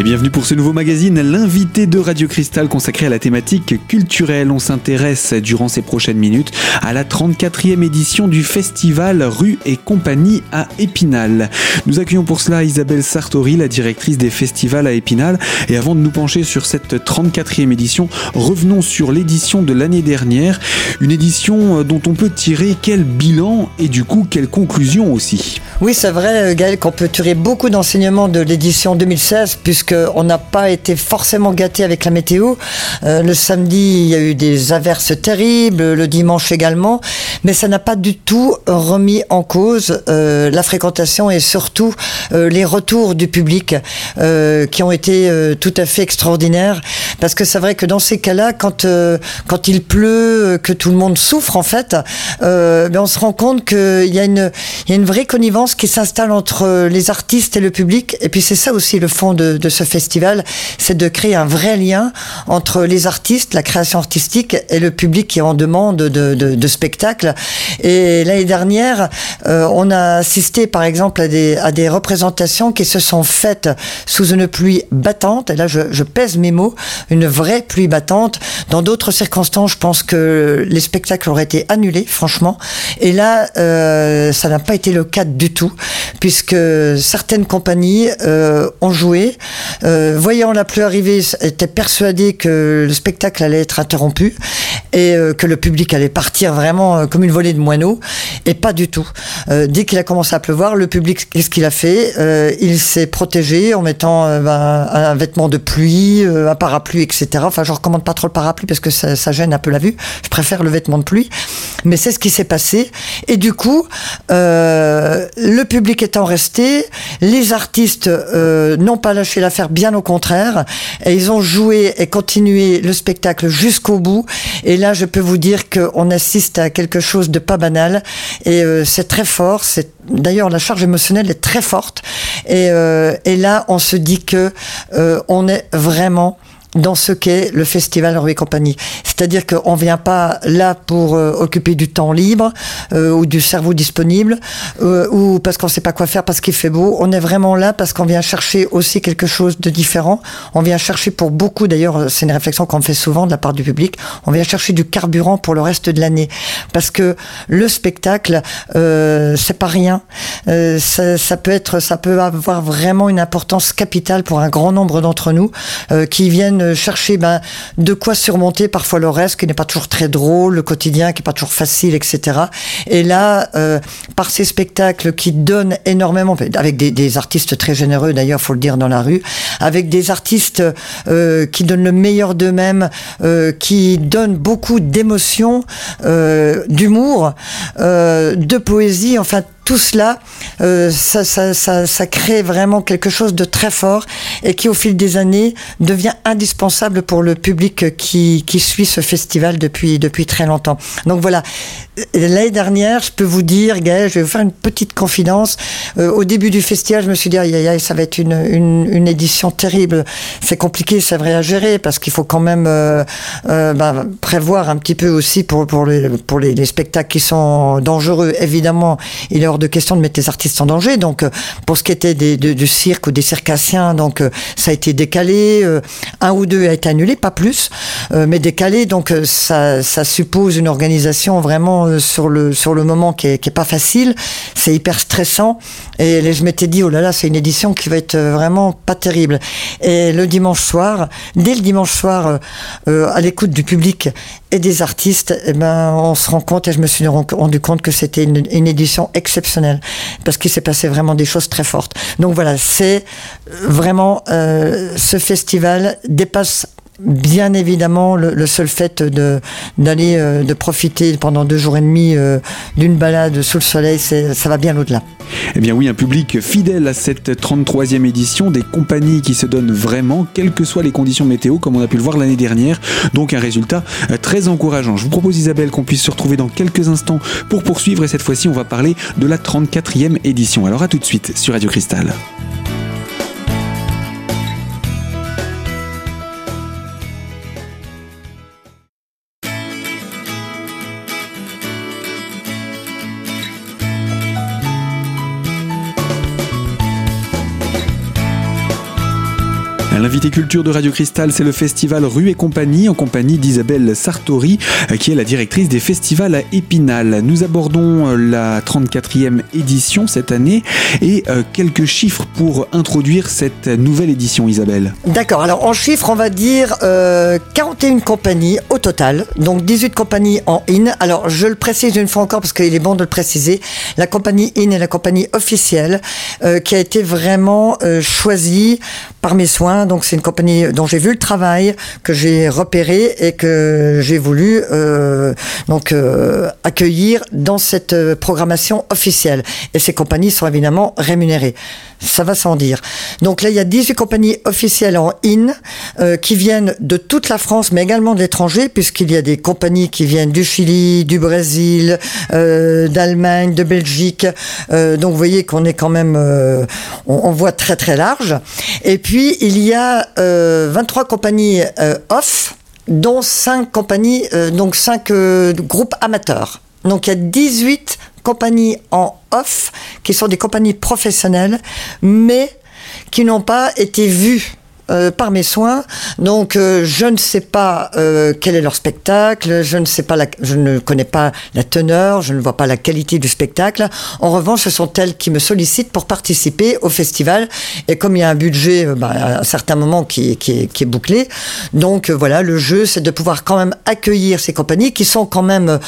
Et bienvenue pour ce nouveau magazine, l'invité de Radio Cristal consacré à la thématique culturelle. On s'intéresse durant ces prochaines minutes à la 34e édition du festival Rue et compagnie à Épinal. Nous accueillons pour cela Isabelle Sartori, la directrice des festivals à Épinal. Et avant de nous pencher sur cette 34e édition, revenons sur l'édition de l'année dernière. Une édition dont on peut tirer quel bilan et du coup quelle conclusion aussi. Oui, c'est vrai, Gaël, qu'on peut tirer beaucoup d'enseignements de l'édition 2016, puisqu'on n'a pas été forcément gâté avec la météo. Euh, le samedi, il y a eu des averses terribles, le dimanche également, mais ça n'a pas du tout remis en cause euh, la fréquentation et surtout euh, les retours du public qui ont été tout à fait extraordinaires. Parce que c'est vrai que dans ces cas-là, quand, quand il pleut, que tout le monde souffre en fait, ben on se rend compte qu'il y, a une, y a une vraie connivence qui s'installe entre les artistes et le public. Et puis c'est ça aussi le fond de, de ce festival, c'est de créer un vrai lien entre les artistes, la création artistique et le public qui est en demande de, de, spectacles. Et l'année dernière, euh, on a assisté par exemple à des, représentations qui se sont faites sous une pluie battante. Et là, je, je pèse mes mots, une vraie pluie battante. Dans d'autres circonstances, je pense que les spectacles auraient été annulés, franchement. Et là, euh, ça n'a pas été le cas du tout puisque certaines compagnies euh, ont joué, euh, voyant la pluie arriver, étaient persuadées que le spectacle allait être interrompu et euh, que le public allait partir vraiment comme une volée de moineaux, et pas du tout. dès qu'il a commencé à pleuvoir, le public, qu'est-ce qu'il a fait? Il s'est protégé en mettant un vêtement de pluie, un parapluie, etc. Enfin, je recommande pas trop le parapluie parce que ça, gêne un peu la vue. Je préfère le vêtement de pluie, mais c'est ce qui s'est passé. Et du coup, le public étant resté, les artistes euh, n'ont pas lâché l'affaire, bien au contraire, et ils ont joué et continué le spectacle jusqu'au bout. Et là, je peux vous dire qu'on assiste à quelque chose de pas banal, et euh, c'est très fort. C'est d'ailleurs la charge émotionnelle est très forte, et, euh, et là, on se dit que on est vraiment dans ce qu'est le festival Rue et compagnie. C'est-à-dire qu'on vient pas là pour euh, occuper du temps libre euh, ou du cerveau disponible euh, ou parce qu'on sait pas quoi faire parce qu'il fait beau. On est vraiment là parce qu'on vient chercher aussi quelque chose de différent. On vient chercher pour beaucoup, d'ailleurs, c'est une réflexion qu'on fait souvent de la part du public, on vient chercher du carburant pour le reste de l'année. Parce que le spectacle, euh, c'est pas rien. Ça, ça, peut être, ça peut avoir vraiment une importance capitale pour un grand nombre d'entre nous qui viennent chercher ben, de quoi surmonter parfois le reste qui n'est pas toujours très drôle, le quotidien qui n'est pas toujours facile, etc. Et là, euh, par ces spectacles qui donnent énormément, avec des, artistes très généreux d'ailleurs, faut le dire dans la rue, avec des artistes euh, qui donnent le meilleur d'eux-mêmes, euh, qui donnent beaucoup d'émotions, d'humour, de poésie, enfin tout cela, euh, ça, crée vraiment quelque chose de très fort et qui, au fil des années, devient indispensable pour le public qui, suit ce festival depuis, depuis très longtemps. Donc voilà, l'année dernière, je peux vous dire, Gaël, je vais vous faire une petite confidence. Euh, au début du festival, je me suis dit, aïe, aïe, ça va être une, édition terrible. C'est compliqué, c'est vrai à gérer parce qu'il faut quand même euh, bah, prévoir un petit peu aussi pour, les, spectacles qui sont dangereux. Évidemment, il est de question de mettre les artistes en danger. Donc, euh, pour ce qui était des, du cirque ou des circassiens, donc euh, ça a été décalé. Euh, un ou deux a été annulé, pas plus, mais décalé. Donc, ça, ça suppose une organisation vraiment sur le sur le moment qui est, qui est pas facile. C'est hyper stressant. Et je m'étais dit, oh là là, c'est une édition qui va être vraiment pas terrible. Et le dimanche soir, dès le dimanche soir, à l'écoute du public et des artistes, eh ben, on se rend compte, et je me suis rendu compte que c'était une, édition exceptionnelle, parce qu'il s'est passé vraiment des choses très fortes. Donc voilà, c'est vraiment, euh, ce festival dépasse bien évidemment le, seul fait de d'aller euh, de profiter pendant deux jours et demi euh, d'une balade sous le soleil, ça va bien au-delà. Eh bien oui, un public fidèle à cette 33e édition, des compagnies qui se donnent vraiment, quelles que soient les conditions météo, comme on a pu le voir l'année dernière. Donc un résultat euh, très encourageant. Je vous propose Isabelle qu'on puisse se retrouver dans quelques instants pour poursuivre et cette fois-ci on va parler de la 34e édition. Alors à tout de suite sur Radio Cristal. L'invité culture de Radio Cristal, c'est le festival Rue et compagnie, en compagnie d'Isabelle Sartori, euh, qui est la directrice des festivals à Épinal. Nous abordons euh, la 34e édition cette année et euh, quelques chiffres pour introduire cette nouvelle édition, Isabelle. D'accord, alors en chiffres, on va dire 41 compagnies au total, donc 18 compagnies en IN. Alors je le précise une fois encore parce qu'il est bon de le préciser, la compagnie IN est la compagnie officielle qui a été vraiment choisie par mes soins. C'est une compagnie dont j'ai vu le travail, que j'ai repéré et que j'ai voulu euh, donc euh, accueillir dans cette euh, programmation officielle. Et ces compagnies sont évidemment rémunérées. Ça va sans dire. Donc là, il y a 18 compagnies officielles en IN qui viennent de toute la France, mais également de l'étranger, puisqu'il y a des compagnies qui viennent du Chili, du Brésil, d'Allemagne, de Belgique. Donc vous voyez qu'on est quand même, on, on, voit très très large. Et puis il y a 23 compagnies off, dont 5 compagnies, donc 5 groupes amateurs. Donc il y a 18 compagnies en off, qui sont des compagnies professionnelles, mais qui n'ont pas été vues euh, par mes soins. Donc euh, je ne sais pas euh, quel est leur spectacle, je ne sais pas, je ne connais pas la teneur, je ne vois pas la qualité du spectacle. En revanche, ce sont elles qui me sollicitent pour participer au festival. Et comme il y a un budget bah, à un certain moment qui, qui, est, qui est bouclé, donc voilà, le jeu, c'est de pouvoir quand même accueillir ces compagnies qui sont quand même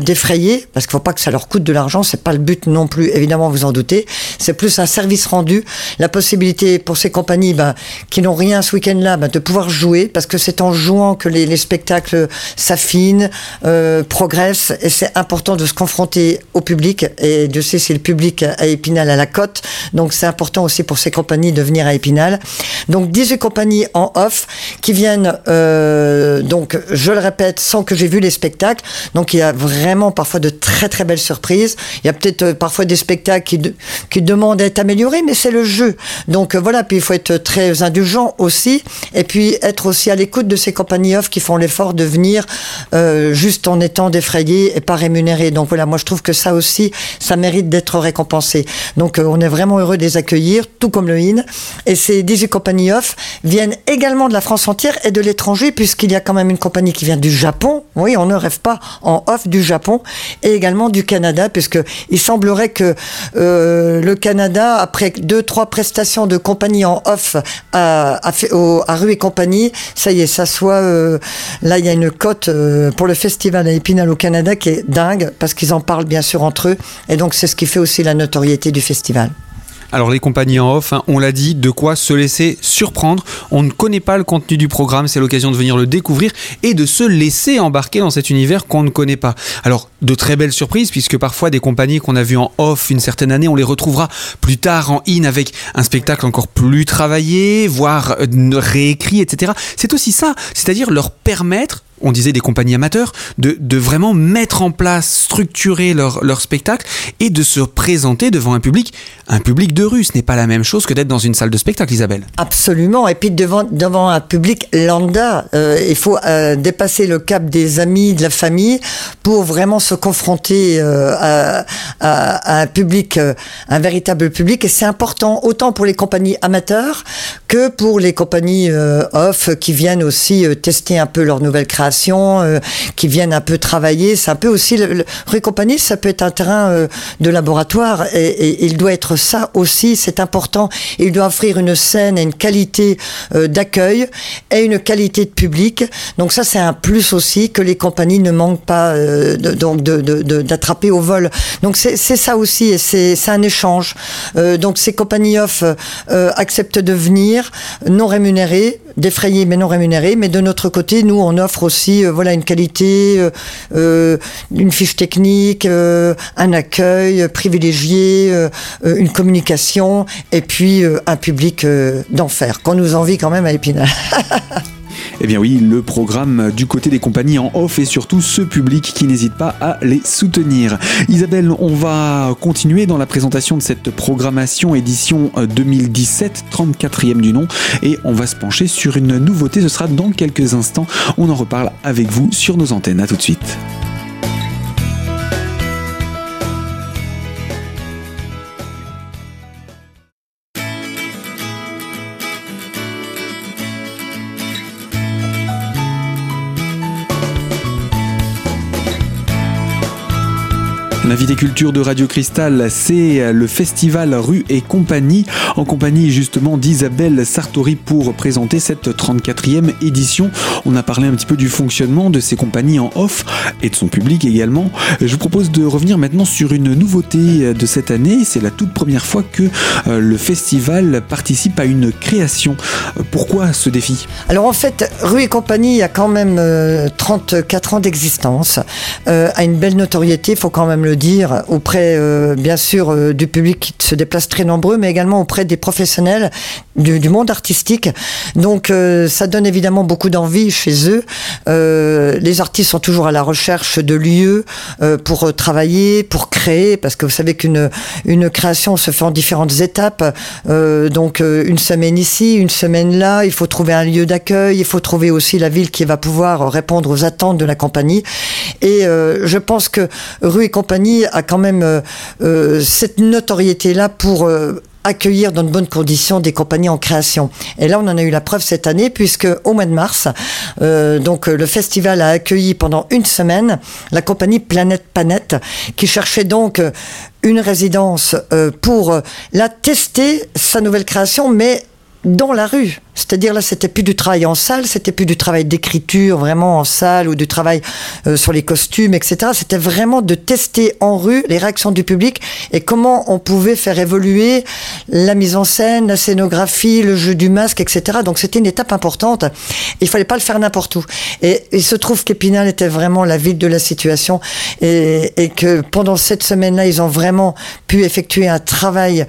défrayées, parce qu'il ne faut pas que ça leur coûte de l'argent, c'est pas le but non plus, évidemment, vous en doutez. C'est plus un service rendu, la possibilité pour ces compagnies bah, qui n'ont rien ce week-end-là, bah, de pouvoir jouer, parce que c'est en jouant que les, les spectacles s'affinent, euh, progressent, et c'est important de se confronter au public. Et Dieu sait si le public à Épinal à la côte, donc c'est important aussi pour ces compagnies de venir à Épinal. Donc 18 compagnies en off qui viennent, euh, donc je le répète, sans que j'ai vu les spectacles. Donc il y a vraiment parfois de très très belles surprises. Il y a peut-être euh, parfois des spectacles qui, qui demandent à être améliorés, mais c'est le jeu. Donc voilà, puis il faut être très indulgent aussi, et puis être aussi à l'écoute de ces compagnies off qui font l'effort de venir euh, juste en étant défrayés et pas rémunérés. Donc voilà, moi je trouve que ça aussi, ça mérite d'être récompensé. Donc euh, on est vraiment heureux de les accueillir, tout comme le IN. Et ces 18 compagnies off viennent également de la France entière et de l'étranger, puisqu'il y a quand même une compagnie qui vient du Japon. Oui, on ne rêve pas en off du Japon, et également du Canada, puisque il semblerait que euh, le Canada, après deux, trois prestations de compagnie en off, a à, Rue et compagnie, ça y est, ça soit euh, là, il y a une cote euh, pour le festival à Épinal au Canada qui est dingue parce qu'ils en parlent bien sûr entre eux et donc c'est ce qui fait aussi la notoriété du festival. Alors les compagnies en off, hein, on l'a dit, de quoi se laisser surprendre. On ne connaît pas le contenu du programme, c'est l'occasion de venir le découvrir et de se laisser embarquer dans cet univers qu'on ne connaît pas. Alors de très belles surprises, puisque parfois des compagnies qu'on a vues en off une certaine année, on les retrouvera plus tard en in avec un spectacle encore plus travaillé, voire euh, réécrit, etc. C'est aussi ça, c'est-à-dire leur permettre on disait des compagnies amateurs, de, de vraiment mettre en place, structurer leur, leur, spectacle et de se présenter devant un public, un public de rue. Ce n'est pas la même chose que d'être dans une salle de spectacle, Isabelle. Absolument. Et puis devant, devant un public lambda, euh, il faut euh, dépasser le cap des amis, de la famille, pour vraiment se confronter euh, à, un public, un véritable public. Et c'est important autant pour les compagnies amateurs que pour les compagnies off qui viennent aussi tester un peu leur nouvelle création euh, qui viennent un peu travailler. C'est un peu aussi le, Rue Compagnie, ça peut être un terrain euh, de laboratoire et, il doit être ça aussi. C'est important. il doit offrir une scène et une qualité euh, d'accueil et une qualité de public. Donc ça, c'est un plus aussi que les compagnies ne manquent pas de, donc d'attraper au vol. Donc c'est ça aussi et c'est un échange. donc ces compagnies off acceptent de venir non rémunérées, défrayées mais non rémunérées. Mais de notre côté, nous, on offre aussi aussi euh, voilà une qualité, euh, euh, une fiche technique, un accueil privilégié, une communication et puis un public d'enfer qu'on nous envie quand même à Épinal. Eh bien oui, le programme du côté des compagnies en off et surtout ce public qui n'hésite pas à les soutenir. Isabelle, on va continuer dans la présentation de cette programmation édition 2017, 34e du nom, et on va se pencher sur une nouveauté, ce sera dans quelques instants. On en reparle avec vous sur nos antennes. A tout de suite. L'invité culture de Radio Cristal, c'est le festival Rue et compagnie, en compagnie justement d'Isabelle Sartori pour présenter cette 34e édition. On a parlé un petit peu du fonctionnement de ces compagnies en off et de son public également. Je vous propose de revenir maintenant sur une nouveauté de cette année. C'est la toute première fois que euh, le festival participe à une création. Pourquoi ce défi? Alors en fait, Rue et compagnie a quand même 34 euh, ans d'existence, euh, a une belle notoriété, il faut quand même le dire, auprès euh, bien sûr euh, du public qui se déplace très nombreux, mais également auprès des professionnels du, monde artistique. Donc euh, ça donne évidemment beaucoup d'envie chez eux. les artistes sont toujours à la recherche de lieux pour travailler, pour créer, parce que vous savez qu'une une création se fait en différentes étapes. donc une semaine ici, une semaine là, il faut trouver un lieu d'accueil, il faut trouver aussi la ville qui va pouvoir répondre aux attentes de la compagnie. Et je pense que Rue et compagnie a quand même euh, euh, cette notoriété-là pour euh, accueillir dans de bonnes conditions des compagnies en création. Et là, on en a eu la preuve cette année, puisque au mois de mars, donc le festival a accueilli pendant une semaine la compagnie Planète Panette, qui cherchait donc une résidence pour la tester sa nouvelle création, mais dans la rue. C'est-à-dire là, c'était plus du travail en salle, c'était plus du travail d'écriture vraiment en salle ou du travail euh, sur les costumes, etc. C'était vraiment de tester en rue les réactions du public et comment on pouvait faire évoluer la mise en scène, la scénographie, le jeu du masque, etc. Donc c'était une étape importante. Il fallait pas le faire n'importe où. Et il se trouve qu'Épinal était vraiment la ville de la situation et, et que pendant cette semaine-là, ils ont vraiment pu effectuer un travail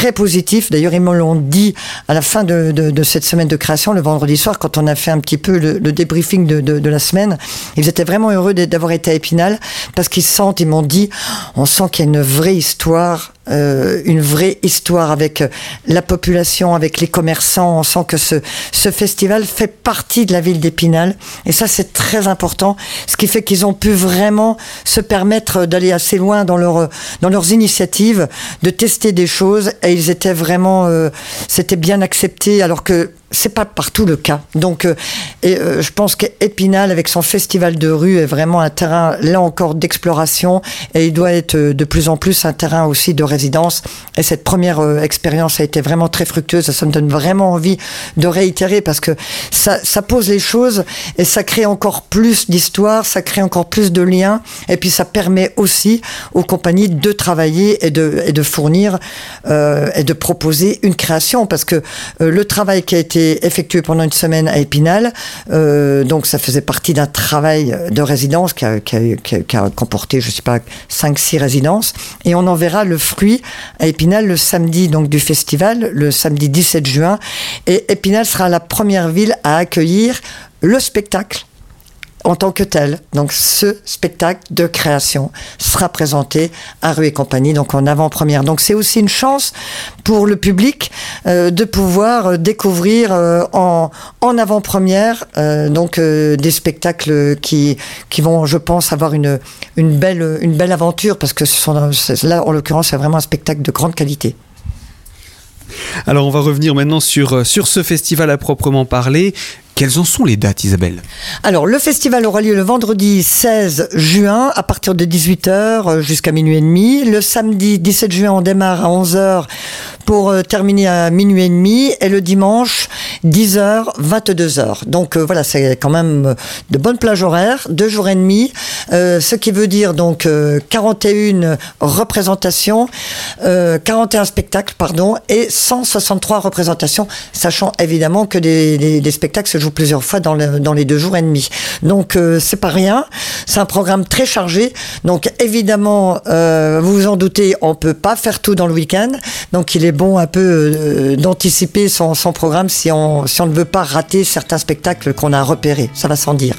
très positif. D'ailleurs, ils me l'ont dit à la fin de, de, de, cette semaine de création, le vendredi soir, quand on a fait un petit peu le, le débriefing de, de, la semaine. Ils étaient vraiment heureux d'avoir été à Épinal parce qu'ils sentent, ils m'ont dit, on sent qu'il y a une vraie histoire euh, une vraie histoire avec euh, la population, avec les commerçants. On sent que ce, ce festival fait partie de la ville d'Épinal. Et ça, c'est très important. Ce qui fait qu'ils ont pu vraiment se permettre d'aller assez loin dans, leur, dans leurs initiatives, de tester des choses. Et ils étaient vraiment, euh, c'était bien accepté. Alors que c'est pas partout le cas. Donc, euh, euh, je pense qu'Épinal, avec son festival de rue, est vraiment un terrain, là encore, d'exploration, et il doit être euh, de plus en plus un terrain aussi de résidence. Et cette première expérience a été vraiment très fructueuse. Ça me donne vraiment envie de réitérer parce que ça, ça pose les choses et ça crée encore plus d'histoires, ça crée encore plus de liens, et puis ça permet aussi aux compagnies de travailler et de, et de fournir et de proposer une création parce que le travail qui a été effectué pendant une semaine à Épinal. Euh, donc ça faisait partie d'un travail de résidence qui a, comporté, je sais pas, 5-6 résidences. Et on en verra le fruit à Épinal le samedi du festival, le samedi 17 juin. Et Épinal sera la première ville à accueillir le spectacle en tant que tel. Donc ce spectacle de création sera présenté à Rue et compagnie, donc en avant-première. Donc c'est aussi une chance pour le public euh, de pouvoir euh, découvrir euh, en, avant-première donc des spectacles qui, vont, je pense, avoir une, belle, aventure parce que sont, là, en l'occurrence, c'est vraiment un spectacle de grande qualité. Alors on va revenir maintenant sur ce festival à proprement parler. Quelles en sont les dates, Isabelle Alors, le festival aura lieu le vendredi 16 juin à partir de 18h jusqu'à minuit et demi. Le samedi 17 juin, on démarre à 11h pour euh, terminer à minuit et demi. Et le dimanche, 10h, 22h. Donc euh, voilà, c'est quand même euh, de bonnes plages horaires, deux jours et demi. Euh, ce qui veut dire donc 41 représentations, 41 spectacles, pardon, et 163 représentations, sachant évidemment que des, des spectacles se jouent plusieurs fois dans, dans les deux jours et demi. Donc c'est pas rien. C'est un programme très chargé. Donc évidemment, vous vous en doutez, on peut pas faire tout dans le week-end. Donc il est bon un peu euh, d'anticiper son, son, programme si on, si on ne veut pas rater certains spectacles qu'on a repérés. Ça va sans dire.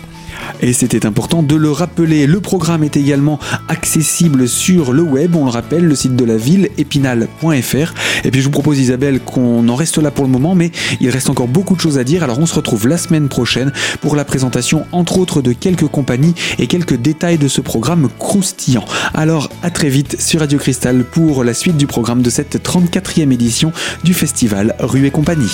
Et c'était important de le rappeler. Le programme est également accessible sur le web, on le rappelle, le site de la ville, épinal.fr. Et puis je vous propose Isabelle qu'on en reste là pour le moment, mais il reste encore beaucoup de choses à dire. Alors on se retrouve la semaine prochaine pour la présentation entre autres de quelques compagnies et quelques détails de ce programme croustillant. Alors à très vite sur Radio Cristal pour la suite du programme de cette 34e édition du festival Rue et compagnie.